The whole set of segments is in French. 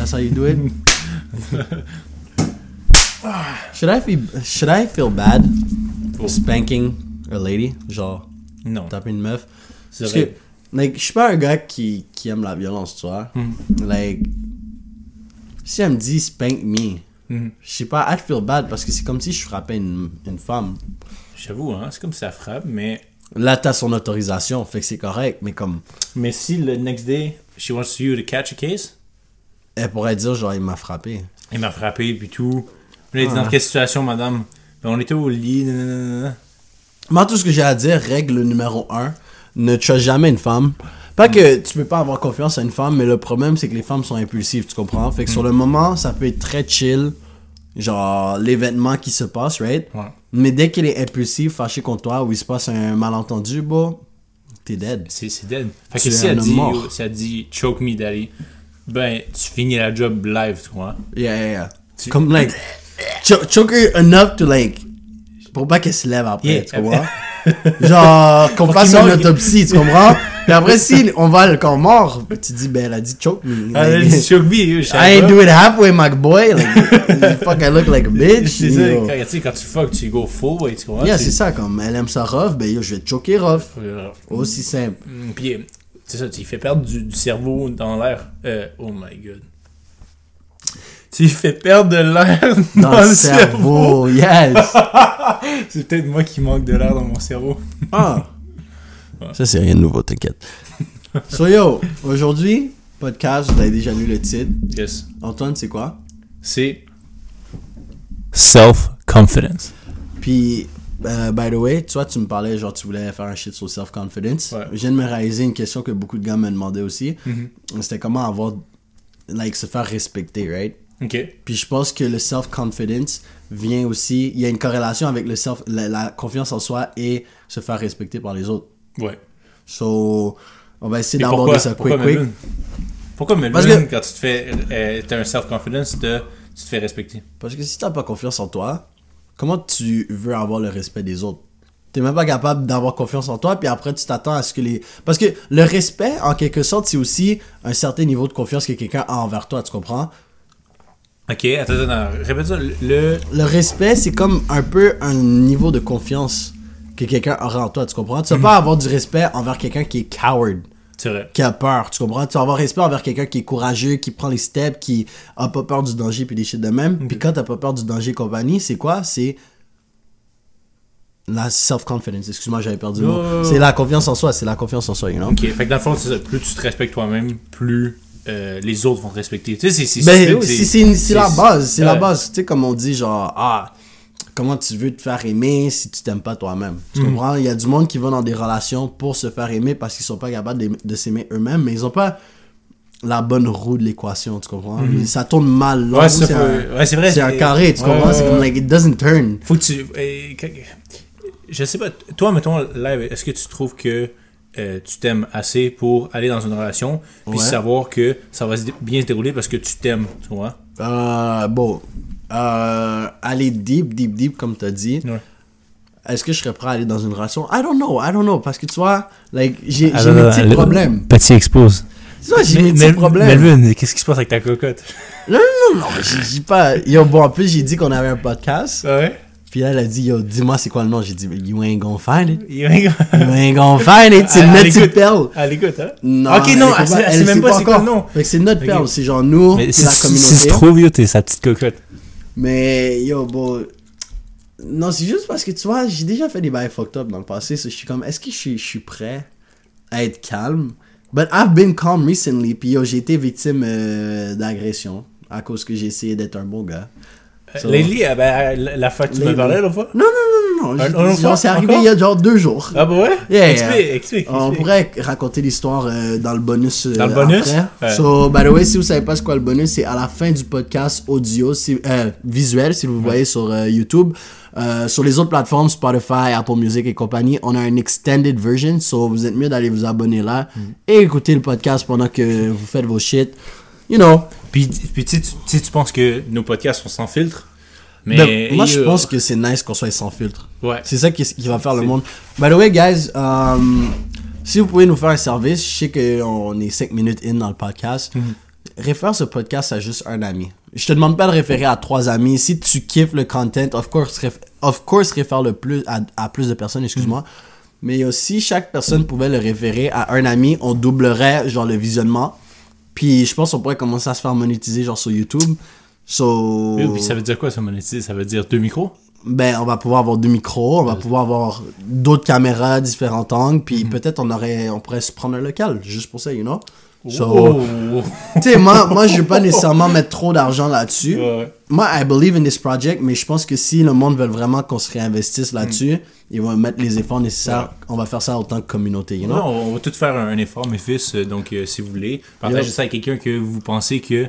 That's how you do it? should I feel should I feel bad spanking a lady, genre Non. taper une meuf? Parce vrai. que, like, je suis pas un gars qui, qui aime la violence, tu vois. Like, si elle me dit spank me, Mhm. je sais pas, I'd feel bad parce que c'est comme si je frappais une, une femme. J'avoue, hein, c'est comme ça frappe, mais. Là, t'as son autorisation, fait que c'est correct, mais comme, Mais si le next day, she wants you to catch a case, elle pourrait dire, genre, il m'a frappé. il m'a frappé, puis tout. Puis là, il dit Ah. dans quelle situation, madame? Ben, on était au lit, nanana. Moi, tout ce que j'ai à dire, règle numéro un, ne trust jamais une femme. Pas que tu peux pas avoir confiance à une femme, mais le problème, c'est que les femmes sont impulsives, tu comprends? Fait que sur le moment, ça peut être très chill, genre l'événement qui se passe, right? Ouais. Mais dès qu'elle est impulsive, fâchée contre toi, ou il se passe un malentendu, bon, t'es dead. C'est dead. Fait que si elle, dit, si elle dit choke me daddy, ben tu finis la job live, tu vois. Yeah, yeah, yeah. Comme, like, cho- choke her enough to, like, pour pas qu'elle se lève après, Yeah. tu comprends? Genre, qu'on fasse une autopsie, tu comprends? Puis après, si on va le corps mort, tu dis, ben, elle a dit choke me. Elle a dit choke me, je I ain't do it halfway, my boy. Like, fuck, I look like a bitch. C'est ça, know. quand, tu sais, quand tu fuck, tu go full, tu comprends? Yeah, Tu- c'est ça, comme elle aime ça rough, ben yo, je vais te choquer rough. Aussi simple. mm, Puis, c'est ça, tu fais perdre du, du cerveau dans l'air. Euh, oh my god. Tu fais perdre de l'air dans, Dans, le cerveau, yes. C'est peut-être moi qui manque de l'air dans mon cerveau. Ah. Ça, c'est rien de nouveau, t'inquiète. So yo, aujourd'hui, podcast, vous avez déjà lu le titre. Yes. Antoine, c'est quoi? C'est self-confidence. Puis, euh, by the way, tu vois, tu me parlais, genre, tu voulais faire un shit sur self-confidence. Ouais. Je viens de me réaliser une question que beaucoup de gars me demandaient aussi. Mm-hmm. C'était comment avoir, like, se faire respecter, right? Ok. Puis je pense que le self-confidence vient aussi, il y a une corrélation avec le self, la, la confiance en soi et se faire respecter par les autres. Ouais. So, on va essayer d'aborder ça pourquoi? quick quick. Melvin? Pourquoi Melvin, Parce que- quand tu te fais. euh, t'as un self-confidence, de, tu te fais respecter? Parce que si t'as pas confiance en toi, comment tu veux avoir le respect des autres? T'es même pas capable d'avoir confiance en toi, puis après tu t'attends à ce que les... Parce que le respect, en quelque sorte, c'est aussi un certain niveau de confiance que quelqu'un a envers toi, tu comprends? Ok, attends, répète ça. Le. Le respect, c'est comme un peu un niveau de confiance que quelqu'un aurait en toi, tu comprends? Tu vas pas avoir du respect envers quelqu'un qui est coward. Qui a peur, tu comprends? Tu vas avoir respect envers quelqu'un qui est courageux, qui prend les steps, qui a pas peur du danger puis des shit de même. Puis quand t'as pas peur du danger et compagnie, c'est quoi? C'est la self-confidence. Excuse-moi, j'avais perdu le mot. Oh. C'est la confiance en soi, c'est la confiance en soi, you know? Ok, fait que dans le fond. Plus tu te respectes toi-même, plus euh, les autres vont te respecter. Tu sais, c'est. Ben, la base, c'est la base. Tu sais, comme on dit, genre, ah, comment tu veux te faire aimer si tu t'aimes pas toi-même? Tu comprends? Il y a du monde qui va dans des relations pour se faire aimer parce qu'ils sont pas capables de, de s'aimer eux-mêmes, mais ils ont pas la bonne roue de l'équation, tu comprends? Ça tourne mal. là, Ouais, c'est un- ouais, vrai. C'est un carré, tu ouais, comprends? C'est comme, like, it doesn't turn. Faut que tu. je sais pas, toi, mettons, live, est-ce que tu trouves que euh, tu t'aimes assez pour aller dans une relation, puis savoir que ça va bien se dérouler parce que tu t'aimes, tu vois? Euh, bon, euh, aller deep, deep, deep, comme t'as dit. Ouais. Est-ce que je serais prêt à aller dans une relation? I don't know, I don't know, parce que tu vois, like, j'ai Ah, mes petits problèmes. Petit expose. Tu vois, j'ai mes petits problèmes. Melvin, qu'est-ce qui se passe avec ta cocotte? Non, non, non, j'ai j'ai pas. Yo, bon, en plus, j'ai dit qu'on avait un podcast. Ouais? Puis là, elle a dit, yo, dis-moi c'est quoi le nom? J'ai dit, you ain't gonna find it. You ain't gonna find it. C'est Elle- elle notre écoute. perle. Ah, l'écoute, hein? Non, ok, non, elle elle, écoute sait- elle même pas c'est quoi le nom. Fait que c'est notre perle. C'est genre nous, c'est la si, si communauté. c'est trop vieux, t'es sa petite cocotte. Mais yo, bon. Non, c'est juste parce que tu vois, j'ai déjà fait des bails fucked up dans le passé. so je suis comme, est-ce que je suis, je suis prêt à être calme? But I've been calm recently. Puis yo, j'ai été victime euh, d'agression à cause que j'ai essayé d'être un bon gars. So- Lately, euh, ben, la, fois que tu me parlais l'autre fois? Non, non, non, non, non. Un- fois? c'est arrivé il y a genre deux jours. Ah, bah ouais? Yeah, explique, yeah. explique. On explique. pourrait raconter l'histoire euh, dans le bonus. euh, Dans le bonus? après. Ouais. So, by the way, si vous savez pas c'est quoi le bonus, c'est à la fin du podcast audio, si- euh, visuel, si vous voyez sur euh, YouTube. Euh, sur les autres plateformes, Spotify, Apple Music et compagnie, on a une extended version. So, vous êtes mieux d'aller vous abonner là Mm. et écouter le podcast pendant que vous faites vos shit. You know. Puis, puis tu sais, tu- penses que nos podcasts sont sans filtre? Mais Ben, moi, je pense que c'est nice qu'on soit sans filtre. Ouais. C'est ça qui, qui va faire le monde. By the way, guys, um, si vous pouvez nous faire un service, je sais qu'on est 5 minutes in dans le podcast. Mhm. réfère ce podcast à juste un ami. Je te demande pas de référer à trois amis. Si tu kiffes le content, of course, of course réfère le plus à, à plus de personnes, excuse-moi. Mais aussi, chaque personne pouvait le référer à un ami, on doublerait genre le visionnement. Puis je pense qu'on pourrait commencer à se faire monétiser genre sur YouTube. So, puis ça veut dire quoi, ça monétiser? Ça veut dire deux micros? ben on va pouvoir avoir deux micros, on va pouvoir avoir d'autres caméras, différents angles, puis Mhm. peut-être on aurait, on pourrait se prendre un local juste pour ça, you know? So, tu sais, moi, moi, je veux pas nécessairement mettre trop d'argent là-dessus. Ouais. Moi, I believe in this project, mais je pense que si le monde veut vraiment qu'on se réinvestisse là-dessus, ils vont mettre les efforts nécessaires. On va faire ça en tant que communauté, you know? Non, on va tout faire un, un effort, mes fils. euh, Donc, euh, si vous voulez, partagez Yo. ça avec quelqu'un que vous pensez que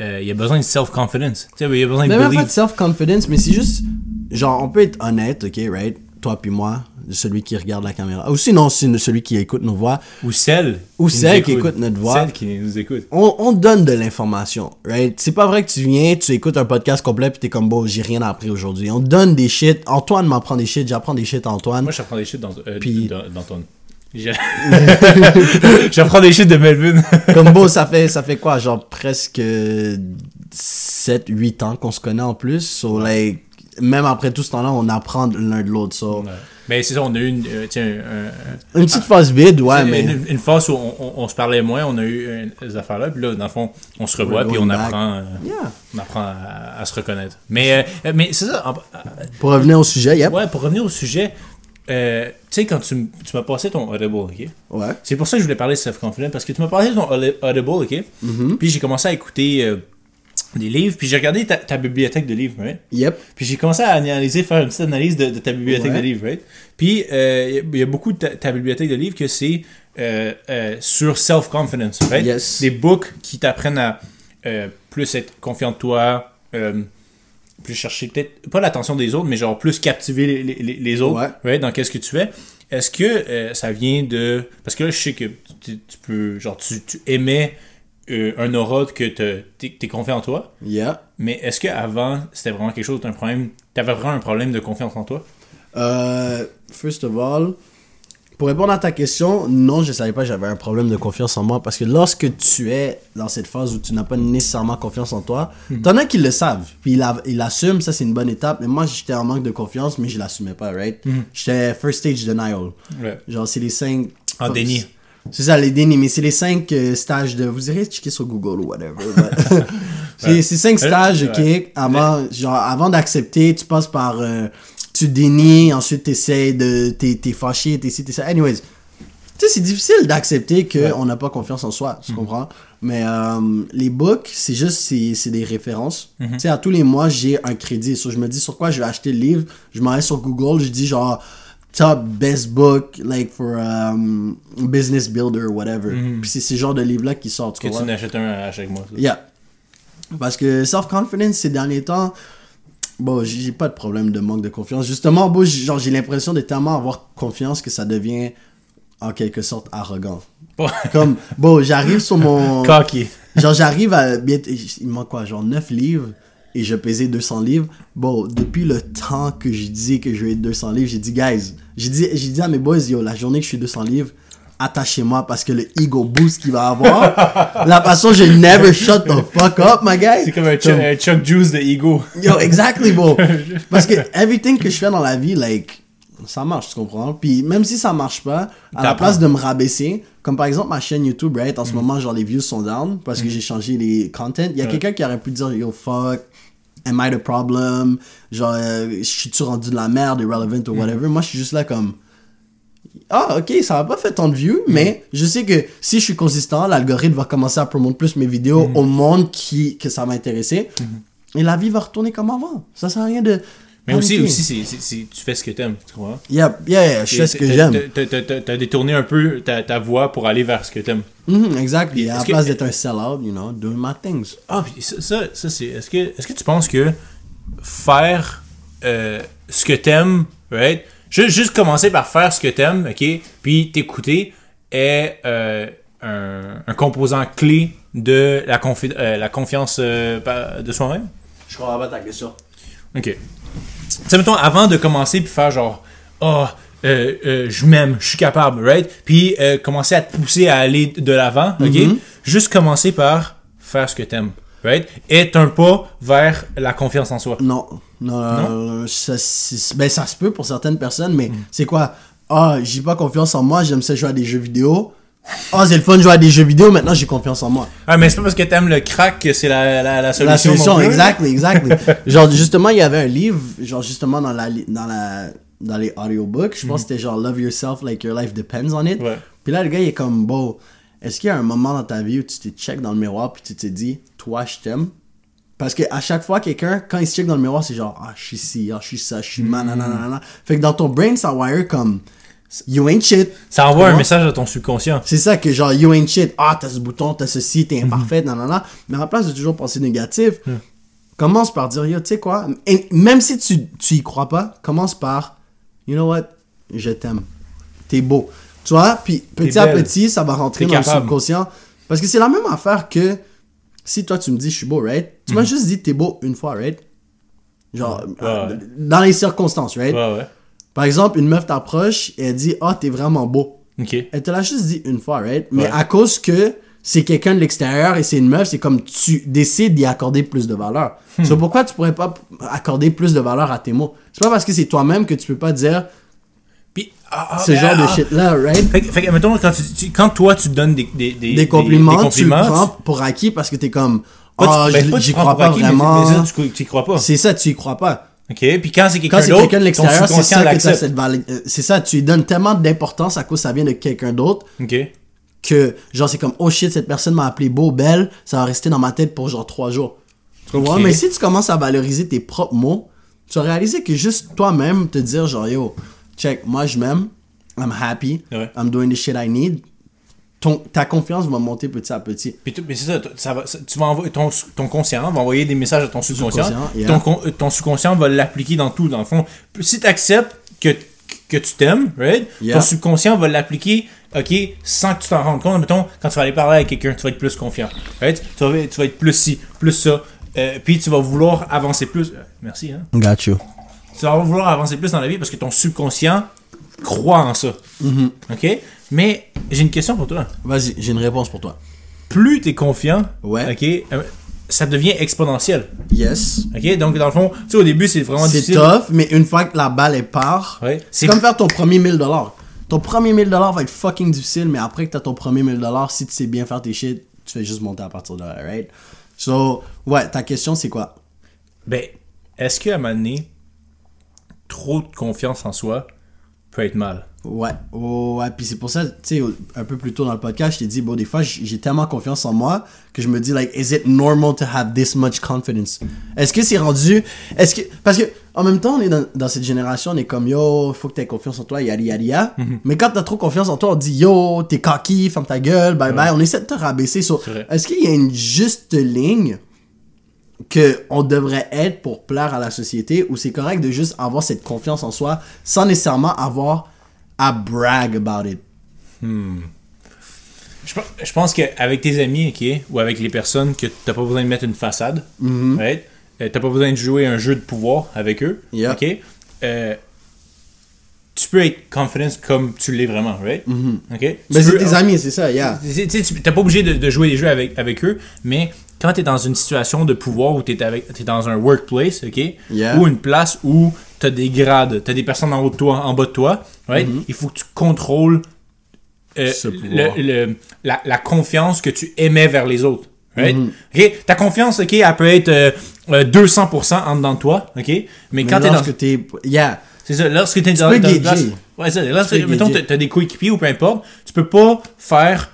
euh, il y a besoin de self-confidence. Tu sais, il y a besoin de même pas de self-confidence, mais c'est juste, genre, on peut être honnête, ok, right? Toi puis moi, celui qui regarde la caméra. Ou sinon, c'est celui qui écoute nos voix. Ou celle. Ou qui celle qui écoute notre voix. Celle qui nous écoute. on, on donne de l'information, right? C'est pas vrai que tu viens, tu écoutes un podcast complet puis t'es comme, bon, j'ai rien appris aujourd'hui. On donne des shit. Antoine m'apprend des shit, j'apprends des shit à Antoine. Moi, j'apprends des shit dans, euh, Puis- J'apprends des shit de Melvin. comme bon, ça fait, ça fait quoi? Genre presque 7, 8 ans qu'on se connaît en plus. So, like, même après tout ce temps-là, on apprend l'un de l'autre. So. Mais c'est ça, on a eu une, euh, tiens, un- un- Une petite phase vide, ouais, mais. Une, une phase où on, on- on se parlait moins, on a eu euh, ces affaires-là, puis là, dans le fond, on se revoit, puis on apprend, euh, Yeah. on apprend à, à se reconnaître. Mais, euh, mais c'est ça, Pour revenir au sujet, yep. ouais, pour revenir au sujet, euh, tu sais, quand tu, tu m'as passé ton Audible, ok? Ouais. C'est pour ça que je voulais parler de self-confidence, parce que tu m'as passé ton Audi- Audible, ok? Mm-hmm. Puis j'ai commencé à écouter euh, des livres, puis j'ai regardé ta, ta bibliothèque de livres, right? Yep. Puis j'ai commencé à analyser, faire une petite analyse de, de ta bibliothèque Ouais. de livres, right? Puis euh, il y a- il y, a beaucoup de ta, ta bibliothèque de livres que c'est euh, euh, sur self-confidence, right? Yes. Des books qui t'apprennent à euh, plus être confiant de toi, euh, plus chercher peut-être, pas l'attention des autres, mais genre plus captiver les, les- les- les autres, Ouais. right, dans qu'est-ce que tu fais. Est-ce que euh, ça vient de... Parce que là, je sais que tu, tu peux... Genre, tu, tu émets euh, un aura que te- t'es es confiant en toi. Yeah. Mais est-ce qu'avant, c'était vraiment quelque chose d'un problème T'avais vraiment un problème de confiance en toi? Euh, first of all, pour répondre à ta question, non, je savais pas que j'avais un problème de confiance en moi parce que lorsque tu es dans cette phase où tu n'as pas nécessairement confiance en toi, t'en as qui le savent, puis ils ils l'assument, ça c'est une bonne étape, mais moi j'étais en manque de confiance, mais je l'assumais pas, right? J'étais first stage denial. Ouais. Genre, c'est les cinq. En déni. C'est ça, les dénis, mais c'est les cinq euh, stages de. Vous irez checker sur Google ou whatever. but- c'est cinq stages, ok? Avant, genre, avant d'accepter, tu passes par. euh, tu dénies, ensuite t'essayes de. T'es t'es fâché, t'es ci, t'es ça. Anyways. Tu sais, c'est difficile d'accepter qu'on n'a pas confiance en soi, tu comprends? Mais euh, les books, c'est juste, c'est des références. Tu sais, à tous les mois, j'ai un crédit. So, je me dis sur quoi je vais acheter le livre. Je m'en vais sur Google, je dis genre top best book, like for um, business builder, whatever. Puis c'est ce genre de livres-là qui sortent, Que tu n'achètes un à chaque mois. ça. Yeah. Parce que self-confidence, ces derniers temps, bon, j'ai pas de problème de manque de confiance. Justement, bon, j'ai- genre, j'ai l'impression de tellement avoir confiance que ça devient en quelque sorte arrogant. Comme, bon, j'arrive sur mon. Cocky. Genre, j'arrive à. Il manque quoi Genre 9 livres? Et je pesais 200 livres. Bon, depuis le temps que je dis que je vais être 200 livres, j'ai dit, guys, j'ai dit, j'ai dit à mes boys, yo, la journée que je suis 200 livres, attachez-moi parce que le ego boost qu'il va avoir, la façon, je never shut the fuck up, my guy. C'est comme un Chuck Juice de ego. Yo, exactly, bro. Parce que everything que je fais dans la vie, like, ça marche, tu comprends? Puis même si ça marche pas, à la place de me rabaisser, comme par exemple ma chaîne YouTube, right? En ce moment, genre, les views sont down parce que j'ai changé les contents. Il y a Ouais. quelqu'un qui aurait pu dire, yo, fuck, am I the problem? Genre, euh, je suis-tu rendu de la merde, irrelevant ou whatever? Moi, je suis juste là comme, ah, ok, ça va pas fait tant de views, mais je sais que si je suis consistant, l'algorithme va commencer à promouvoir plus mes vidéos au monde qui, que ça va intéresser. Et la vie va retourner comme avant. Ça sert à rien de. Mais aussi, aussi c'est- tu fais ce que t'aimes, tu comprends? Yeah, yeah, yeah, je fais ce que j'aime. t'as- détourné un peu ta, ta voix pour aller vers ce que t'aimes. Mhm, exact. Et à la est-ce que- place d'être un sell-out, you know, doing my things. Ah, puis ça, ça, ça, c'est. Est-ce que, est que tu penses que faire euh, ce que t'aimes, right? Juste, juste commencer par faire ce que t'aimes, ok? Puis t'écouter est euh, un, un composant clé de la, confi- euh, la confiance euh, de soi-même? Je comprends pas ta question. Ok. Tu sais, mettons, avant de commencer puis faire genre, oh, euh, euh, je m'aime, je suis capable, right? Puis euh, commencer à te pousser à aller de l'avant, ok? Mhm. Juste commencer par faire ce que t'aimes, right? Est un pas vers la confiance en soi. Non, non, non, ça, ben, ça se peut pour certaines personnes, mais c'est quoi? Ah, j'ai pas confiance en moi, j'aime ça jouer à des jeux vidéo. Ah, c'est le fun de jouer à des jeux vidéo, maintenant j'ai confiance en moi. Ah, mais c'est pas parce que t'aimes le crack que c'est la, la, la solution. La solution, exactly, exactly. genre, justement, il y avait un livre, genre, justement, dans, la, dans, la, dans les audiobooks, je pense que c'était genre Love Yourself Like Your Life Depends on It. Ouais. Puis là, le gars, il est comme, bon, est-ce qu'il y a un moment dans ta vie où tu te check dans le miroir puis tu te dis, toi, je t'aime? Parce que à chaque fois, quelqu'un, quand il se check dans le miroir, c'est genre, ah, je suis ci, ah, je suis ça, je suis man, nanana. Fait que dans ton brain, ça wire comme, you ain't shit. Ça envoie un message à ton subconscient. C'est ça que genre, you ain't shit. Ah, t'as ce bouton, t'as ceci, Mhm. t'es imparfait, nanana. Mais à la place de toujours penser négatif, commence par dire, yo, tu sais quoi, et même si tu, tu y crois pas, commence par, you know what, je t'aime. T'es beau. Tu vois, puis petit à petit, ça va rentrer dans le capable. subconscient. Parce que c'est la même affaire que si toi tu me dis je suis beau, right? Tu Mhm. m'as juste dit t'es beau une fois, right? Genre, ouais. dans les circonstances, right? Ouais, ouais. Par exemple, une meuf t'approche et elle dit, ah, t'es vraiment beau. Elle te l'a juste dit une fois, right? Mais Ouais. à cause que c'est quelqu'un de l'extérieur et c'est une meuf, c'est comme tu décides d'y accorder plus de valeur. Hmm. So, pourquoi tu pourrais pas accorder plus de valeur à tes mots? C'est pas parce que c'est toi-même que tu peux pas dire Puis, ah, ah, ce ben, genre de ah, shit-là, right? Fait, que- fait mettons, quand, tu, tu- quand toi, tu donnes des, des, des, Des compliments, des tu prends pour acquis parce que t'es comme, ben, tu j'y crois pas acquis, mais- vraiment. Mais, ça, tu, tu y crois pas. C'est ça, tu y crois pas. Ok, puis quand c'est quelqu'un d'autre, quelqu'un de l'extérieur, c'est ça valeur. C'est ça, tu lui donnes tellement d'importance à cause ça vient de quelqu'un d'autre Ok. que genre c'est comme oh shit cette personne m'a appelé beau belle ça va rester dans ma tête pour genre trois jours tu Ok. mais si tu commences à valoriser tes propres mots tu vas réaliser que juste toi-même te dire genre yo check moi je m'aime I'm happy Ouais. I'm doing the shit I need ton, ta confiance va monter petit à petit Puis mais c'est ça, t- ça va, ça- tu vas envoyer, ton, ton conscient va envoyer des messages à ton subconscient. Yeah. ton, ton subconscient va l'appliquer dans tout, dans le fond. Si tu acceptes que, que tu t'aimes, right? Yeah. Ton subconscient va l'appliquer, ok, sans que tu t'en rendes compte. Mettons, quand tu vas aller parler avec quelqu'un, tu vas être plus confiant, right? Tu vas, tu vas être plus ci, plus ça. Euh, puis tu vas vouloir avancer plus. euh, merci, hein? got you tu vas vouloir avancer plus dans la vie parce que ton subconscient croit en ça. Mm-hmm. OK? Mais j'ai une question pour toi. vas-y j'ai une réponse pour toi Plus tu es confiant, Ouais. OK, euh, ça devient exponentiel. yes OK? Donc, dans le fond, tu sais, au début, c'est vraiment c'est difficile. tough mais une fois que la balle est part Ouais. C'est comme faire ton premier 1000 dollars. Ton premier 1000 dollars va être fucking difficile, mais après que t'as ton premier 1000 dollars, si tu sais bien faire tes shit, tu fais juste monter à partir de là, right? So, ouais, ta question c'est quoi? Ben, est-ce qu'à un moment donné, trop de confiance en soi peut être mal? Ouais, oh, ouais, puis c'est pour ça, tu sais, un peu plus tôt dans le podcast, je t'ai dit, bon, des fois, j'ai tellement confiance en moi que je me dis, like, is it normal to have this much confidence? Est-ce que c'est rendu, est-ce que, parce que, en même temps, on est dans, dans cette génération, on est comme, yo, faut que t'aies confiance en toi, yadi yadi ya. Mhm. Mais quand t'as trop confiance en toi, on dit, yo, t'es cocky, ferme ta gueule, bye bye. On essaie de te rabaisser. So, est-ce qu'il y a une juste ligne que on devrait être pour plaire à la société ou c'est correct de juste avoir cette confiance en soi sans nécessairement avoir à brag about it. Je, pe- je pense qu'avec tes amis, ok, ou avec les personnes que t'as pas besoin de mettre une façade, right? Euh, t'as pas besoin de jouer un jeu de pouvoir avec eux, ok? Euh, tu peux être confident comme tu l'es vraiment, right? Ok? Mais Tu c'est tes amis, c'est ça, yeah. Tu tu tu- T'es pas obligé de, de jouer des jeux avec, avec eux, mais quand t'es dans une situation de pouvoir où t'es avec- t'es dans un workplace, ok? Yeah. Ou une place où t'as des grades, t'as des personnes en haut de toi, en bas de toi, right? Mm-hmm. Il faut que tu contrôles euh, le- le- la, la confiance que tu émets vers les autres. Right? Ok? Ta confiance, ok, elle peut être euh, euh, 200% en dedans de toi, ok? Mais Mais quand t'es dans... lorsque t'es... Yeah. C'est ça, lorsque t'es Tu dans, peux dans place- Ouais, c'est ça. Lorsque, Tu mettons, t'as des coéquipiers ou peu importe, tu peux pas faire.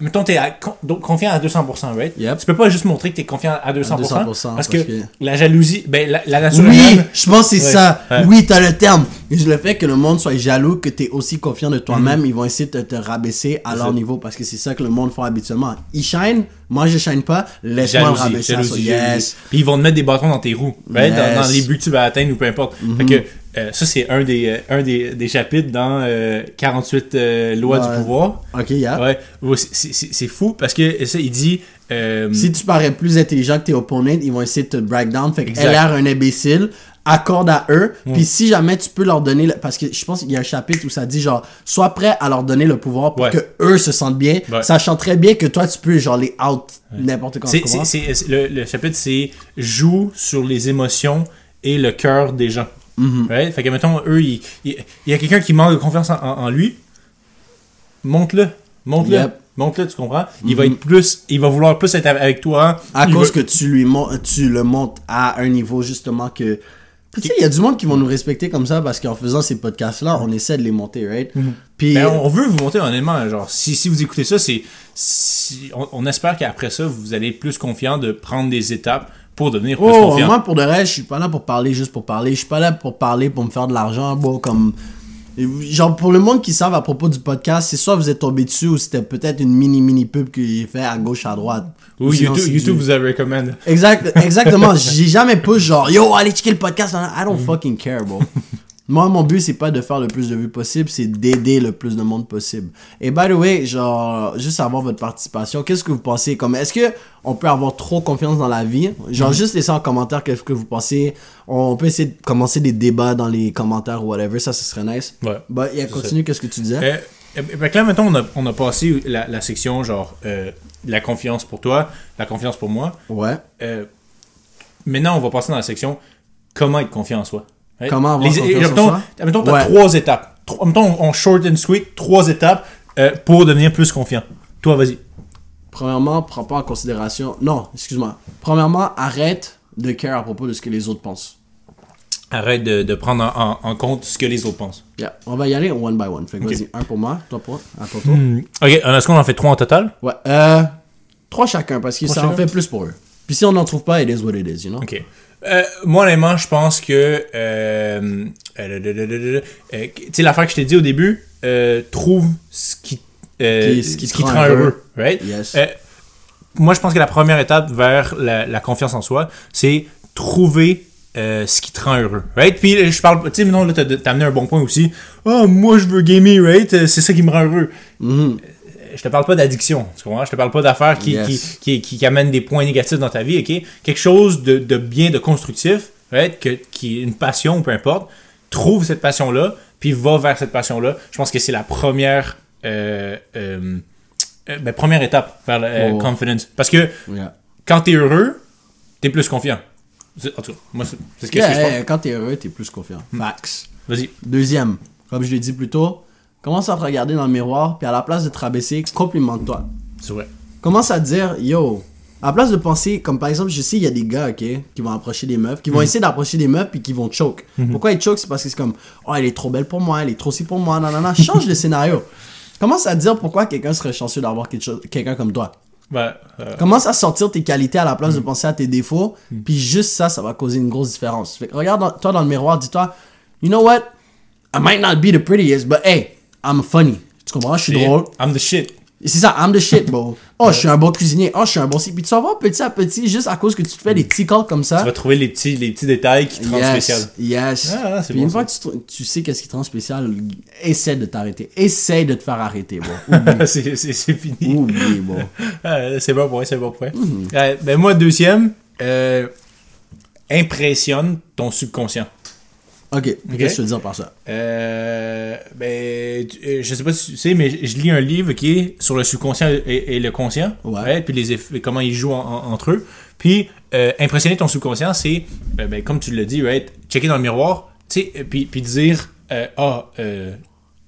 Mettons, t'es à- con- donc confiant à 200%, right? Yep. Tu peux pas juste montrer que t'es confiant à 200%. 200%, parce, parce que, que- la jalousie, ben, la, la nature Oui, humaine. je pense que c'est Ouais, ça. ouais. Oui, t'as le terme. Et le fait que le monde soit jaloux, que t'es aussi confiant de toi-même, Mhm. ils vont essayer de te rabaisser à leur ça. niveau parce que c'est ça que le monde fait habituellement. Ils shine, moi je shine pas, laisse-moi le rabaisser. à jalousie, yes. Puis ils vont te mettre des bâtons dans tes roues, right? Dans, Yes. Dans les buts que tu vas atteindre ou peu importe. Fait que euh, ça, c'est un des, euh, un des, des chapitres dans euh, 48 euh, lois Ouais. du pouvoir. Ok, yeah. Ouais, c'est- fou parce que ça, il dit. euh, Si tu parais plus intelligent que tes opponents, ils vont essayer de te break down. Fait a l'air un imbécile. Accorde à eux. Puis si jamais tu peux leur donner. le- Parce que je pense qu'il y a un chapitre où ça dit genre, sois prêt à leur donner le pouvoir pour Ouais. que eux se sentent bien. Sachant très bien que toi, tu peux genre les out n'importe quand. le chapitre, c'est joue sur les émotions et le cœur des gens. Mhm. Right? Fait que, mettons, eux, il, il- il y a quelqu'un qui manque de confiance en, en- en lui. Montre-le. Yep. Montre-le, tu comprends? Il va être plus. Il va vouloir plus être avec toi. À cause va- que tu lui tu le montes à un niveau justement que. Puis tu sais, il y a du monde qui vont nous respecter comme ça parce qu'en faisant ces podcasts-là, on essaie de les monter, right? Puis. Ben, on veut vous monter honnêtement. Genre, si, si vous écoutez ça, c'est. si- on, on espère qu'après ça, vous allez être plus confiant de prendre des étapes pour devenir plus Oh, confiant. moi pour de vrai, je suis pas là pour parler juste pour parler. Je suis pas là pour parler pour me faire de l'argent, bon, comme. Genre, pour le monde qui savent à propos du podcast, c'est soit vous êtes tombé dessus ou c'était peut-être une mini mini pub qui est fait à gauche, à droite. Ou YouTube, vous a recommandé. Exact, exactement. J'ai jamais push genre, yo, allez checker le podcast. I don't fucking care, bro. Moi, mon but, c'est pas de faire le plus de vues possible, c'est d'aider le plus de monde possible. Et by the way, genre, juste avoir votre participation, qu'est-ce que vous pensez? Comme, est-ce que on peut avoir trop confiance dans la vie? Genre, juste laissez en commentaire qu'est-ce que vous pensez. On peut essayer de commencer des débats dans les commentaires ou whatever, ça, ce serait nice. Ouais. Bah, et continue, qu'est-ce que tu disais? Fait que là, mettons, on a, on a passé la, la section genre euh, la confiance pour toi, la confiance pour moi. Ouais. Euh, maintenant, on va passer dans la section comment être confiant en soi. Right? Comment avoir confiance en mettons, soi? Mettons, t'as Ouais. trois étapes. Trois- mettons, on short and sweet, trois étapes euh, pour devenir plus confiant. Toi, vas-y. Premièrement, prends pas en considération. Non, excuse-moi. Premièrement, arrête de care à propos de ce que les autres pensent. Arrête de, de prendre en, en- en compte ce que les autres pensent. Yeah. On va y aller one by one. Fait que Ok. vas-y, un pour moi, toi pour à ton tour. Ok, est-ce qu'on en fait trois en total? Ouais, euh, trois chacun parce que Trois ça en fait plus pour eux. Puis si on n'en trouve pas, it is what it is, you know? Ok. Euh, moi, honnêtement, je pense que. Euh, euh, tu sais, l'affaire que je t'ai dit au début, trouve ce qui, Qui- ce qui, te rend heureux. heureux. Right? Yes. Moi, je pense que la première étape vers la, la confiance en soi, c'est trouver euh, ce qui te rend heureux. Right? Puis, je parle. Tu sais, non, là, t'as amené un bon point aussi. Ah, moi, je veux gamer, right? C'est ça qui me rend heureux. Mhm. Je te parle pas d'addiction, tu comprends? Je te parle pas d'affaires qui, Yes. qui, qui, amènent des points négatifs dans ta vie, ok? Quelque chose de, de bien, de constructif, right? que, qui est une passion, peu importe. Trouve cette passion-là, puis va vers cette passion-là. Je pense que c'est la première, euh, euh, euh, ben, première étape vers le euh, Oh. confidence. Parce que Yeah. quand t'es heureux, t'es plus confiant. En tout cas, moi, c'est ce que, Yeah, ce que je pense. quand t'es heureux, t'es plus confiant. Facts. Vas-y. Deuxième, comme je l'ai dit plus tôt, commence à te regarder dans le miroir, puis à la place de te rabaisser, complimente-toi. C'est vrai. Commence à te dire, yo, à la place de penser, comme par exemple, je sais, il y a des gars, ok, qui vont approcher des meufs, qui Mhm. vont essayer d'approcher des meufs, puis qui vont choke. Pourquoi ils choke? C'est parce que c'est comme, oh, elle est trop belle pour moi, elle est trop si pour moi, non. Change le scénario. Commence à dire pourquoi quelqu'un serait chanceux d'avoir quelqu'un comme toi. Ben, euh, Commence à sortir tes qualités à la place de Mm. penser à tes défauts, puis juste ça, ça va causer une grosse différence. Fait que regarde toi dans le miroir, dis-toi, you know what? I might not be the prettiest, but hey, I'm funny. Tu comprends? Je suis drôle. I'm the shit. C'est ça, I'm the shit, bro. Oh, je suis un bon cuisinier. Oh, je suis un bon... Puis tu vas voir petit à petit, juste à cause que tu te fais des petits calls comme ça. Tu vas trouver les petits, les petits détails qui te rendent spécial. Yes, yes. Ah, c'est Puis bon, une fois que tu, tu sais qu'est-ce qui te rend spécial, essaie de t'arrêter. Essaie de te faire arrêter, bro. C'est c'est- c'est fini. oublie, bro. Ah, c'est bon point, c'est bon point. Mhm. Euh, ben moi, deuxième, euh, impressionne ton subconscient. Ok, qu'est-ce que tu veux dire par ça? Euh, ben, euh, je sais pas si tu sais, mais je lis un livre qui est sur le subconscient et, et le conscient, Ouais. puis les effets, comment ils jouent en- en- entre eux. Puis euh, impressionner ton subconscient, c'est, euh, ben, comme tu l'as dit, right, checker dans le miroir, tu sais, euh, puis, puis dire, ah,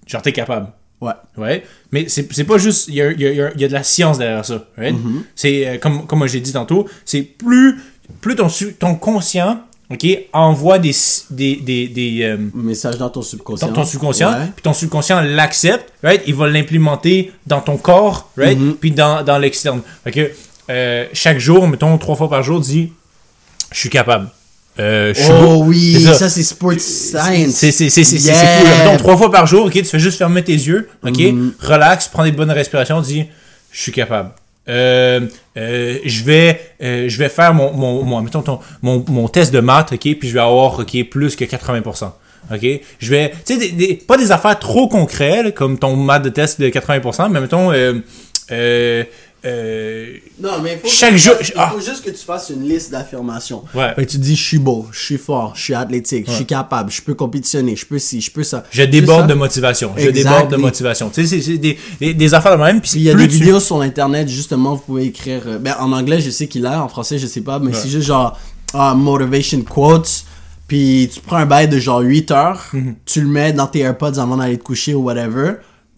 genre t'es capable. Ouais. Ouais. Mais c'est pas juste. Il y a, y a- il y a de la science derrière ça. right? Mm-hmm. C'est comme, comme j'ai dit tantôt, c'est plus, plus ton, ton conscient ok, envoie des, des, des, des, euh, Message dans ton subconscient. ton, ton subconscient, Ouais. puis ton subconscient l'accepte, right? il va l'implémenter dans ton corps, right? Mhm. puis dans, dans l'externe. Que euh, chaque jour, mettons trois fois par jour, dis je suis capable. Euh, je suis beau. Oh oui, ça. ça, c'est sports science. C'est Yeah. fou. là. Mettons, trois fois par jour, ok, tu fais juste fermer tes yeux, ok, Mhm. relax, prends des bonnes respirations, dis je suis capable. Euh, euh, je vais euh, je vais faire mon, mon, mon, mettons ton- mon, mon test de maths, ok, puis je vais avoir ok plus que 80%. OK? Je vais, tu sais, pas des affaires trop concrètes, comme ton mat de test de 80%, mais mettons, euh, Non, mais il faut, Chaque que jour- ah. il faut juste que tu fasses une liste d'affirmations. Ouais. Fait que tu dis, je suis beau, je suis fort, je suis athlétique, je suis capable, je peux compétitionner, je peux ci, je peux ça. je déborde ça. de motivation. Je Exactly. déborde de motivation. Tu sais, c'est- des, des, des affaires de même. Puis il y a des tu- vidéos sur internet, justement, vous pouvez écrire. euh, ben, en anglais, je sais qu'il a, en français, je sais pas, mais c'est juste genre ah, motivation quotes. Puis tu prends un bail de genre 8 heures, Mhm. tu le mets dans tes AirPods avant d'aller te coucher ou whatever.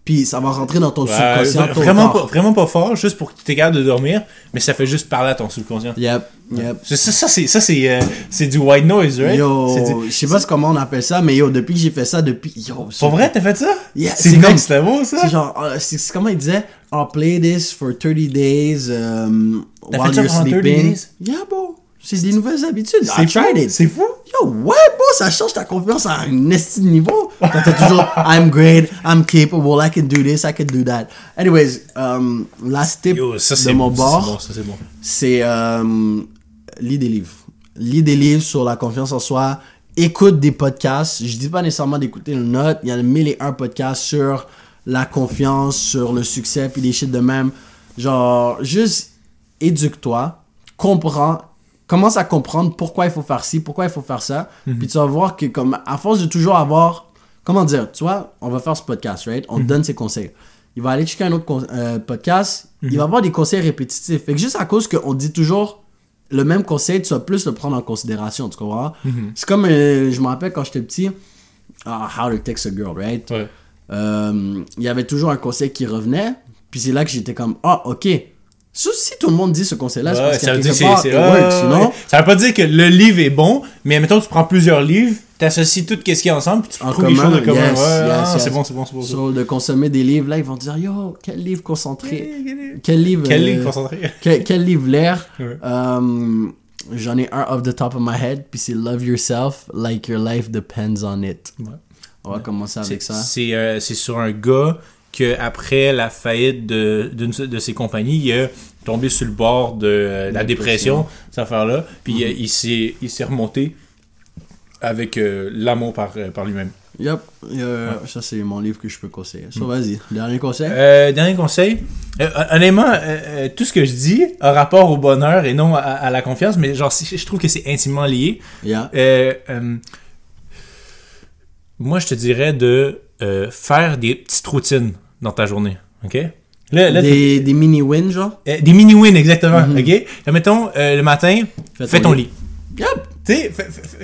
Puis ça va rentrer dans ton Ouais, subconscient. vraiment, pas, vraiment pas fort, juste pour que tu capable de dormir, mais ça fait juste parler à ton subconscient. Yep, yep. Ça, ça, c'est, ça, c'est, euh, c'est du white noise, right? Yo, je sais pas comment on appelle ça, mais yo, depuis que j'ai fait ça, depuis. Yo, Pour vrai, t'as fait ça? Yeah, c'est c'était beau, ça? C'est genre, euh, c'est comment il disait, I'll play this for 30 days um, while you're pendant 30 sleeping. days? Yeah, bro. C'est des nouvelles habitudes. I C'est fou, tried it. c'est fou. Yo, ouais, bro, ça change ta confiance à un esti de niveau. Quand t'as toujours, I'm great, I'm capable, I can do this, I can do that. Anyways, um, last tip Yo, ça, de mon ça, bord, c'est bon, bon. euh, lis des livres. Lis des livres sur la confiance en soi. Écoute des podcasts. Je dis pas nécessairement d'écouter une note. Il y a mille et un podcasts sur la confiance, sur le succès, puis des shit de même. Genre, juste éduque-toi, comprends, commence à comprendre pourquoi il faut faire ci, pourquoi il faut faire ça. Puis tu vas voir que, comme, à force de toujours avoir, comment dire, tu vois, on va faire ce podcast, right? On te donne ses conseils. Il va aller checker un autre euh, podcast, il va avoir des conseils répétitifs. Fait que juste à cause qu'on dit toujours le même conseil, tu vas plus le prendre en considération, tu comprends? C'est comme, euh, je me rappelle quand j'étais petit, ah, How to Text a Girl, right? Ouais. euh, il y avait toujours un conseil qui revenait. Puis c'est là que j'étais comme, ah, ok. Si, tout le monde dit ce conseil-là, c'est Ouais, parce ça veut qu'il y dire a que c'est, quelque part, c'est- ouais, works, ouais. Ça veut pas dire que le livre est bon, mais mettons, tu prends plusieurs livres, t'associes tout ce qu'il y a ensemble, puis tu En trouves des commun, choses de commun. yes, ah, yes. c'est bon, c'est bon, c'est bon. c'est. So, de consommer des livres, là, ils vont dire, yo, quel livre concentré. Quel livre. Quel euh, livre concentré? quel, quel livre l'air Ouais. Euh, J'en ai un off the top of my head, puis c'est Love Yourself, like your life depends on it. On va commencer avec C'est, ça. c'est, euh, c'est sur un gars que après la faillite de, d'une de ses compagnies, il est tombé sur le bord de euh, la dépression, cette affaire-là, puis il, s'est, il s'est remonté avec euh, l'amour par, par lui-même. Euh, ça c'est mon livre que je peux conseiller. So, vas-y, dernier conseil? Euh, dernier conseil. Euh, honnêtement, tout ce que je dis a rapport au bonheur et non à, à la confiance, mais genre, je trouve que c'est intimement lié. Yeah. Moi, je te dirais de euh, faire des petites routines dans ta journée. OK? Là, là, Des, des mini-wins, genre? euh, des mini-wins, exactement. OK? Là, mettons, euh, le matin, Fais fais, ton ton lit. lit. Fais-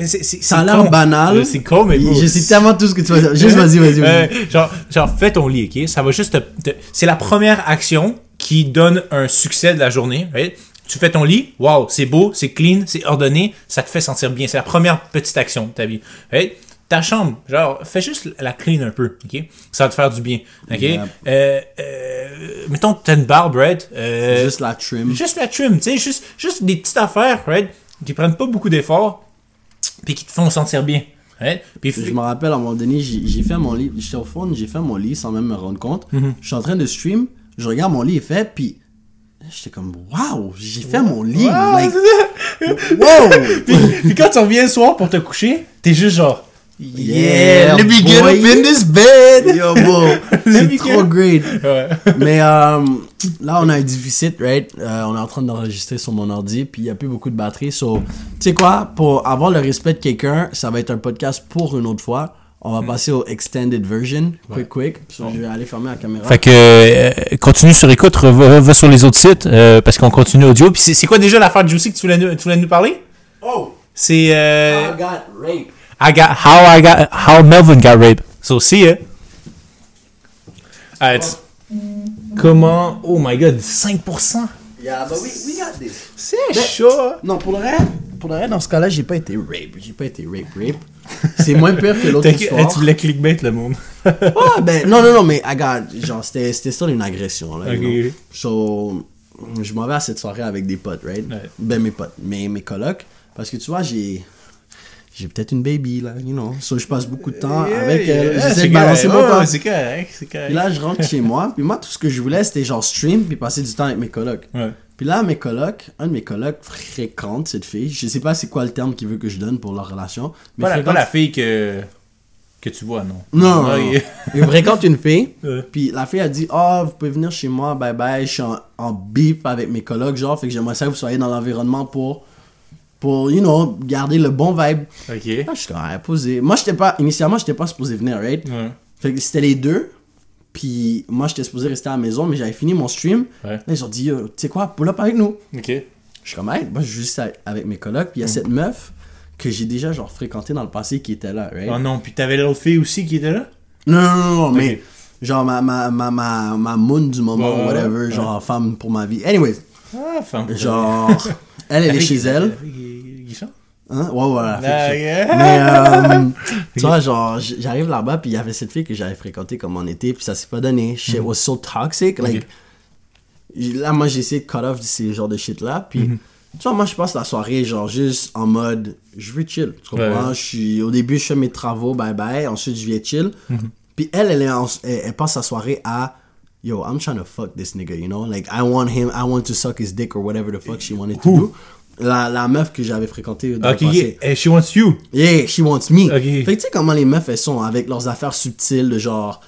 c'est- Ça a l'air banal. C'est con, mais Je sais tellement tout ce que tu vas dire. Juste vas-y, vas-y. Ouais, genre, genre, fais ton lit, ok? Ça va juste te. c'est la première action qui donne un succès de la journée, right? Tu fais ton lit, wow, c'est beau, c'est clean, c'est ordonné, ça te fait sentir bien. C'est la première petite action de ta vie, right? Ta chambre, genre, fais juste la clean un peu, ok? Ça va te faire du bien, ok? Euh, euh, mettons, t'as une barbe, right? Euh, Juste la trim. Juste la trim, tu sais, juste, juste des petites affaires, right? Qui prennent pas beaucoup d'efforts, puis qui te font sentir bien, right? Puis, Je me rappelle à un moment donné, j'ai fait mon lit. J'étais au fond, j'ai fait mon lit sans même me rendre compte. Je suis en train de stream, je regarde mon lit est fait, puis j'étais comme, waouh, j'ai fait mon lit. Ah, like, wow! puis, puis quand tu reviens le soir pour te coucher, t'es juste genre. Yeah, let me get boy. up in this bed! Yo, bro, Let c'est trop get- great. Ouais. Mais euh, là, on a un déficit, right? Euh, on est en train d'enregistrer sur mon ordi, puis il n'y a plus beaucoup de batterie. So, tu sais quoi? Pour avoir le respect de quelqu'un, ça va être un podcast pour une autre fois. On va passer au extended version, quick, quick. So, Je vais aller fermer la caméra. Fait que euh, continue sur écoute, va, va sur les autres sites euh, parce qu'on continue audio. Puis c'est quoi déjà l'affaire de Juicy que tu voulais, nous- tu voulais nous parler? Oh! C'est euh, I got raped. I got how I got how Melvin got raped. So see ya. Alright. Comment? Oh my god, 5%? Yeah, but we, we got this. C'est chaud. Non, pour le vrai, pour le vrai, dans ce cas-là, j'ai pas été rape. J'ai pas été rape, rape. C'est moins pire que l'autre histoire. Tu voulais clickbait le monde. Ah, ben, non, non, non, mais, I got, genre, c'était, ça une agression, là. you Ok. know. So, je m'en vais à cette soirée avec des potes, right? Ouais. Ben, mes potes, mes, mes colocs. Parce que tu vois, j'ai, j'ai peut-être une baby, là, you know. So, je passe beaucoup de temps avec elle. J'essaie de balancer mon temps. C'est correct, c'est correct. Puis là, je rentre chez moi. Puis moi, tout ce que je voulais, c'était genre stream puis passer du temps avec mes colocs. Ouais. Puis là, mes colocs, un de mes colocs fréquente cette fille. Je sais pas c'est quoi le terme qu'il veut que je donne pour leur relation. Mais Pas la, pas la fille que. Que tu vois, non. Non, non, Ah. Il fréquente une fille. Puis la fille a dit Oh, vous pouvez venir chez moi, bye bye. Je suis en, en beef avec mes colocs, genre. Fait que j'aimerais ça que vous soyez dans l'environnement pour, pour, you know, garder le bon vibe. Ok. Là, je suis comme, ouais, posé. Moi, j'étais pas, initialement, j'étais pas supposé venir, right? Ouais. Fait que c'était les deux. Puis moi, j'étais supposé rester à la maison, mais j'avais fini mon stream. Ouais. Là, ils ont dit Yo, tu sais quoi, pull up avec nous. Ok. Je suis comme, hey, moi, je suis juste avec mes colocs. Puis il y a cette meuf que j'ai déjà, genre, fréquentée dans le passé qui était là, right? Oh non, puis t'avais l'autre fille aussi qui était là? Non, non, non, non, mais genre ma, ma, ma, ma, ma moon du moment, Ouais, ouais, whatever, ouais. genre femme pour ma vie. Anyways, Ah, femme. genre, elle, elle est chez elle. Guichon? Hein? Ouais, fait. Mais, euh, tu vois, genre, j'arrive là-bas, puis il y avait cette fille que j'avais fréquentée comme en été, puis ça s'est pas donné. Shit was so toxic. Like, là, moi, j'ai essayé de cut off ces genres de shit-là, puis, tu vois, moi, je passe la soirée, genre, juste en mode, je veux chill. Tu comprends? Ouais. Je suis, au début, je fais mes travaux, bye bye, ensuite, je viens chill. Puis elle, elle, est en- elle, elle passe sa soirée à, yo, I'm trying to fuck this nigga, you know? Like, I want him, I want to suck his dick or whatever the fuck she wanted to Who? do. La, la meuf que j'avais fréquentée dans Ok, le passé. yeah. She wants you. Yeah, she wants me. Ok. Fait que tu sais comment les meufs elles sont avec leurs affaires subtiles de genre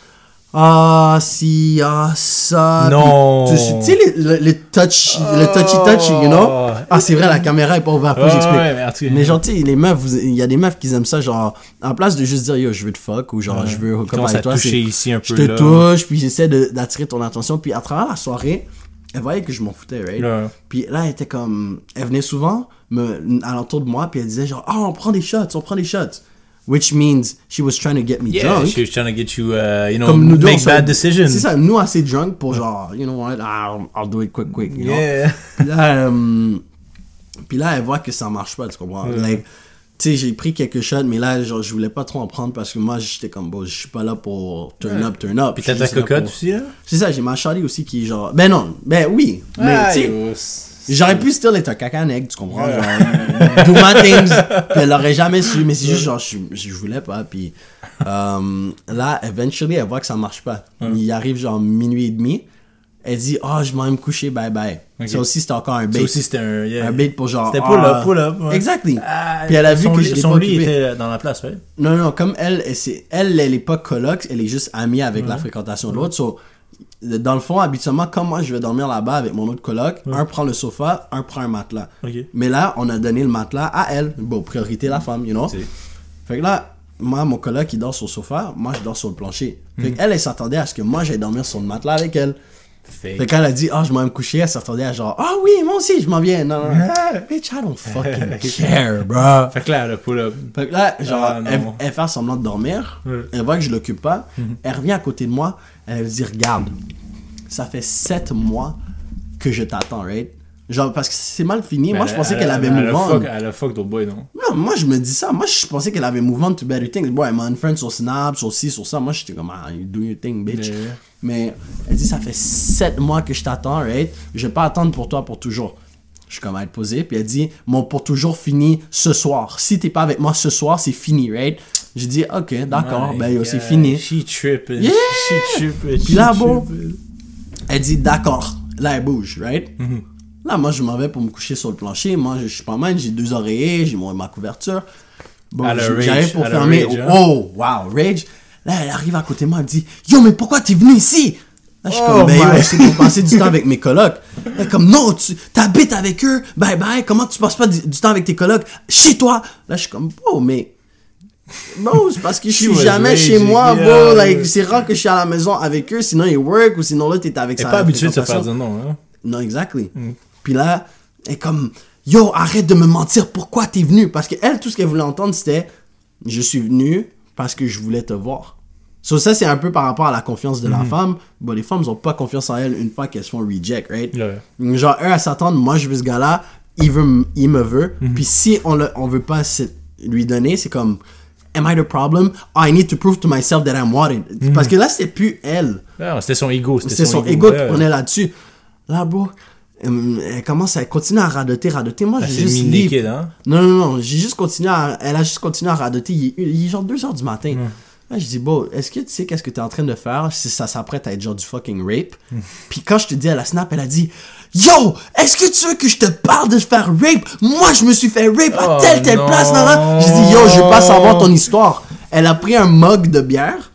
ah si ah ça Non. Puis, tu tu sais le, touch le touchy touchy you know? Oh. ah c'est vrai la caméra est pas ouverte j'explique ouais, mais mais genre tu sais les meufs il y a des meufs qui aiment ça genre en place de juste dire yo je veux te fuck ou genre je veux comme avec à toi toucher c'est ici un je te là. touche puis j'essaie d'attirer ton attention puis à travers la soirée elle voyait que je m'en foutais right? Ouais. puis là, elle était comme. Elle venait souvent me, alentour de moi, puis elle disait genre, oh, on prend des shots, on prend des shots. Which means she was trying to get me Yeah, drunk. she was trying to get you, uh, you know, Comme nous deux, make bad decisions. C'est ça, nous assez drunk pour genre, you know what, I'll, I'll do it quick, quick, you know. Yeah. Puis là, euh, puis là, elle voit que ça marche pas, tu comprends? Like, tu sais, j'ai pris quelques shots, mais là, genre, je voulais pas trop en prendre parce que moi, j'étais comme, bon, je suis pas là pour turn up, turn up. Puis t'as ta cocotte pour- aussi, là? C'est ça, j'ai ma Charlie aussi qui genre, ben non, ben oui, mais Ah, tu J'aurais pu still être un cacanec, tu comprends? Genre, do my things. Puis elle l'aurait jamais su, mais c'est juste genre, je, je voulais pas. Puis euh, là, eventually, elle voit que ça marche pas. Il arrive genre minuit et demi. Elle dit, oh, je vais me coucher, bye bye. Ok. Ça aussi, c'était encore un bait. Ça aussi, c'était un. yeah. un bait pour genre. C'était pull ah, up, pull up. ouais. Exactly. Ah, Puis elle a vu que lit- je Son pas lit était dans la place, ouais. Non, non, comme elle, elle, elle, elle est pas coloc, elle est juste amie avec la fréquentation de l'autre. So, dans le fond, habituellement, comme moi, je vais dormir là-bas avec mon autre coloc, un prend le sofa, un prend un matelas. Mais là, on a donné le matelas à elle. Bon, priorité la femme, you know? Fait que là, moi, mon coloc, il dort sur le sofa, moi, je dors sur le plancher. Fait qu'elle, elle s'attendait à ce que moi, j'aille dormir sur le matelas avec elle. Fake. Fait qu'elle a dit, ah, je m'en vais me coucher, elle s'attendait à genre, ah oui, moi aussi, je m'en viens. Non, non, non. Bitch, I don't fucking care, bro. Fait que là, le pull up. Fait que là, genre, Ah, elle, elle fait semblant de dormir. Elle voit que je l'occupe pas. Mhm. Elle revient à côté de moi. Elle me dit, regarde, ça fait sept mois que je t'attends, right? Genre, parce que c'est mal fini. moi, Mais je pensais elle- qu'elle avait elle- elle a move on. fuck- Elle a fuck d'autres boys, non? Non, moi, je me dis ça. Moi, je pensais qu'elle avait move on to better things. Bon, elle m'a unfriend sur Snap, sur ci, sur ça. Moi, j'étais comme, ah, you do your thing, bitch. Yeah. Mais elle dit, ça fait sept mois que je t'attends, right? Je vais pas attendre pour toi pour toujours. Je suis comme à être posé, puis elle dit, mon pour toujours finit ce soir. Si t'es pas avec moi ce soir, c'est fini, right? J'ai dit, ok, d'accord, My ben yo, c'est fini. She tripping. Yeah. She tripping. Puis là, bon. Elle dit, d'accord. Là, elle bouge, right? Mhm. Là, moi, je m'en vais pour me coucher sur le plancher. Moi, je, suis pas mal, j'ai deux oreillers, j'ai ma couverture. Bon, j'arrive pour fermer. rage, hein? Oh, wow, rage. Là, elle arrive à côté de moi, elle dit, Yo, mais pourquoi t'es venu ici? Là, je suis Oh comme, ben, my- yo, c'est pour passer du temps avec mes colocs. Elle est comme, non, tu t'habites avec eux, bye bye, comment tu passes pas du, du temps avec tes colocs? Chez toi! Là, je suis comme, oh, mais. Bon, c'est parce que je suis jamais chez moi, bro. Like, c'est rare que je suis à la maison avec eux, sinon ils work, ou sinon là, t'es avec Elle sa pas habituée de se faire dire non, hein? Non, exactly. Puis là, elle est comme, yo, arrête de me mentir, pourquoi t'es venu? Parce qu'elle, tout ce qu'elle voulait entendre, c'était, je suis venu parce que je voulais te voir. So, ça, c'est un peu par rapport à la confiance de la femme. Bon, les femmes n'ont pas confiance en elles une fois qu'elles se font reject, right? Genre, eux, elles s'attendent, moi, je veux ce gars-là, il, veut, il me veut. Puis si on le, on veut pas lui donner, c'est comme, am I the problem? I need to prove to myself that I'm wanted. Parce que là, c'était plus elle. Non, c'était son ego. C'était son ego qui ouais. prenait là-dessus. Là, bro, elle commence à continuer à radoter, radoter. Moi, Elle j'ai juste naked, hein? Non, non, non, j'ai juste continué à... Elle a juste continué à radoter. Il est, il est genre 2 heures du matin. Là, je dis, bon, est-ce que tu sais qu'est-ce que t'es en train de faire si ça s'apprête à être genre du fucking rape? Puis quand je te dis à la snap, elle a dit, Yo, est-ce que tu veux que je te parle de faire rape? Moi, je me suis fait rape à Oh, telle, telle non. place, là. Je dis, yo, je veux pas savoir ton histoire. Elle a pris un mug de bière.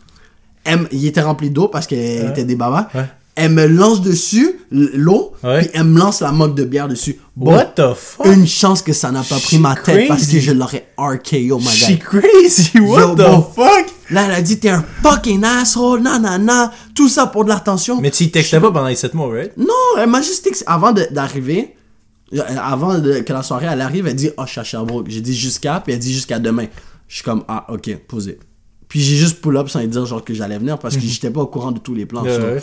Elle il était rempli d'eau parce qu'elle était des babas. Ouais. Elle me lance dessus l'eau, Ouais. puis elle me lance la mug de bière dessus. Bon, What the fuck? une chance que ça n'a pas pris ma tête parce que crazy. je l'aurais RKO, my She guy. crazy, what Yo, the bon. fuck? Là, elle a dit, t'es un fucking asshole, nanana, tout ça pour de l'attention. Mais tu textais pas pendant les 7 mois, right? Non, elle m'a juste texté avant d'arriver. euh, Avant de- que la soirée elle arrive, elle dit Oh, je suis à Sherbrooke. J'ai dit jusqu'à, puis elle dit jusqu'à demain. Je suis comme Ah, ok, posé. Puis j'ai juste pull up sans lui dire genre que j'allais venir parce que j'étais pas au courant de tous les plans. Mhm.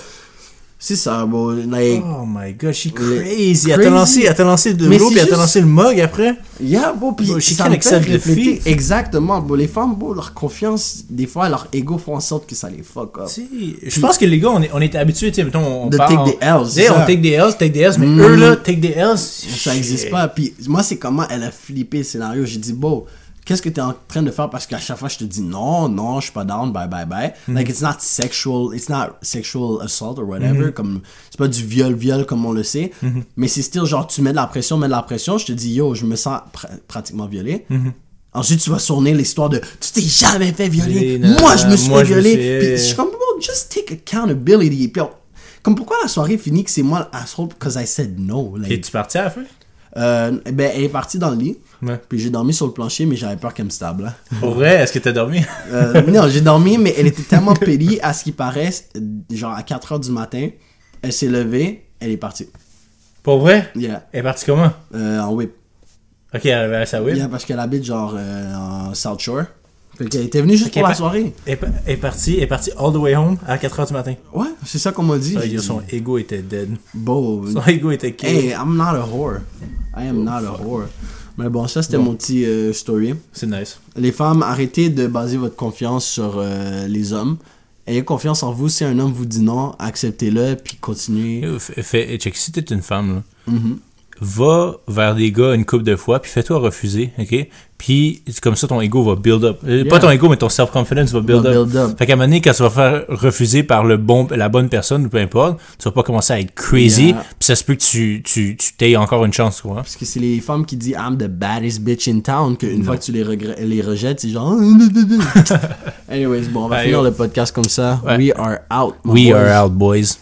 C'est ça, bon, like, Oh my god, she Les- crazy. Elle t'a crazy. lancé, elle t'a lancé de l'eau, puis elle t'a lancé le mug après. yeah, bon, puis Bro, she can accept defeat. Exactement, bon, les femmes, bon, leur confiance, des fois, leur ego font en sorte que ça les fuck up. Si, je pense que les gars, on est, on est habitués, tu sais, mettons, on De parle, take on- des L's, on take des L's, take des L's, mais Mhm. eux là, take des L's, Ça existe pas. Puis moi, c'est comment elle a flippé le scénario. J'ai dit, bon, qu'est-ce que tu es en train de faire? Parce qu'à chaque fois, je te dis non, non, je suis pas down, bye, bye, bye. Mhm. Like, it's not sexual, it's not sexual assault or whatever. Mhm. Comme, c'est pas du viol, viol comme on le sait. Mais c'est still genre, tu mets de la pression, mets de la pression. Je te dis, yo, je me sens pr- pratiquement violé. Mhm. Ensuite, tu vas tourner l'histoire de tu t'es jamais fait violer. Oui, moi, je me suis moi, fait je violer. suis- Puis je suis comme, bro, just take accountability. Puis on- comme pourquoi la soirée finit que c'est moi l'asshole because I said no. Like, Es-tu parti à la fin? Euh, ben, elle est partie dans le lit. Ouais. Puis j'ai dormi sur le plancher, mais j'avais peur qu'elle me stable. là. Pour vrai, est-ce que t'as dormi? Euh, non, j'ai dormi, mais elle était tellement pélie, à ce qui paraît, genre à 4h du matin, elle s'est levée, elle est partie. Pour vrai? Yeah. Elle est partie comment? Euh, en whip. Ok, elle avait à sa whip. Yeah, parce qu'elle habite genre en South Shore. Fait qu'elle était venue juste pour la soirée. Elle est est partie, elle est partie all the way home à 4h du matin. Ouais, c'est ça qu'on m'a dit. Ah, yo, son ego était dead. Bon, Son ego était kill. hey, I'm not a whore. I am not a whore. Mais bon, ça c'était mon petit euh, story. C'est nice. Les femmes, arrêtez de baser votre confiance sur euh, les hommes. Ayez confiance en vous. Si un homme vous dit non, acceptez-le, puis continuez. Fais- check, si t'es une femme, là, Mhm. Va vers des gars une couple de fois, puis fais-toi refuser, ok? Puis comme ça, ton ego va build up. Euh, Pas ton ego, mais ton self-confidence va build Va up. build up. Fait qu'à un moment donné, quand tu vas faire refuser par le bon, la bonne personne, ou peu importe, tu vas pas commencer à être crazy, Yeah. puis ça se peut que tu, tu, tu t'aies encore une chance, quoi. Parce que c'est les femmes qui disent I'm the baddest bitch in town qu'une fois que tu les, regre- les rejettes, c'est genre. Anyways, bon, on va finir le podcast comme ça. Ouais. We are out. We boys. are out, boys.